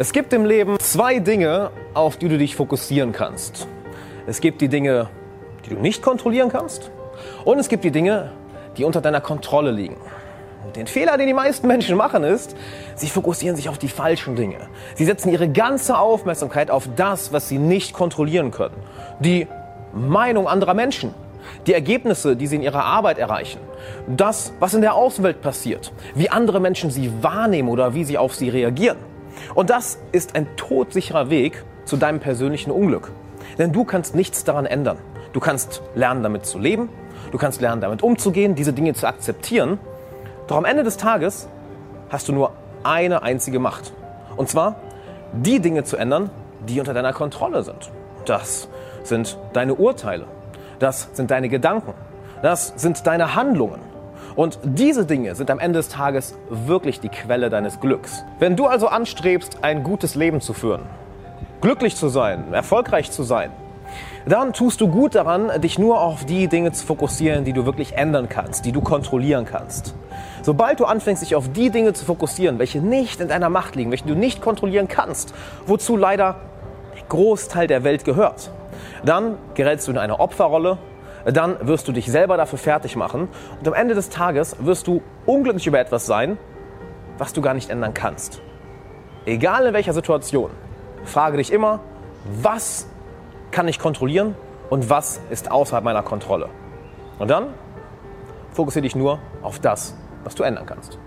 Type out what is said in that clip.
Es gibt im Leben zwei Dinge, auf die du dich fokussieren kannst. Es gibt die Dinge, die du nicht kontrollieren kannst. Und es gibt die Dinge, die unter deiner Kontrolle liegen. Und den Fehler, den die meisten Menschen machen, ist, sie fokussieren sich auf die falschen Dinge. Sie setzen ihre ganze Aufmerksamkeit auf das, was sie nicht kontrollieren können. Die Meinung anderer Menschen, die Ergebnisse, die sie in ihrer Arbeit erreichen, das, was in der Außenwelt passiert, wie andere Menschen sie wahrnehmen oder wie sie auf sie reagieren. Und das ist ein todsicherer Weg zu deinem persönlichen Unglück. Denn du kannst nichts daran ändern. Du kannst lernen, damit zu leben. Du kannst lernen, damit umzugehen, diese Dinge zu akzeptieren. Doch am Ende des Tages hast du nur eine einzige Macht. Und zwar die Dinge zu ändern, die unter deiner Kontrolle sind. Das sind deine Urteile. Das sind deine Gedanken. Das sind deine Handlungen. Und diese Dinge sind am Ende des Tages wirklich die Quelle deines Glücks. Wenn du also anstrebst, ein gutes Leben zu führen, glücklich zu sein, erfolgreich zu sein, dann tust du gut daran, dich nur auf die Dinge zu fokussieren, die du wirklich ändern kannst, die du kontrollieren kannst. Sobald du anfängst, dich auf die Dinge zu fokussieren, welche nicht in deiner Macht liegen, welche du nicht kontrollieren kannst, wozu leider der Großteil der Welt gehört, dann gerätst du in eine Opferrolle dann wirst du dich selber dafür fertig machen und am Ende des Tages wirst du unglücklich über etwas sein, was du gar nicht ändern kannst. Egal in welcher Situation, frage dich immer, was kann ich kontrollieren und was ist außerhalb meiner Kontrolle. Und dann fokussiere dich nur auf das, was du ändern kannst.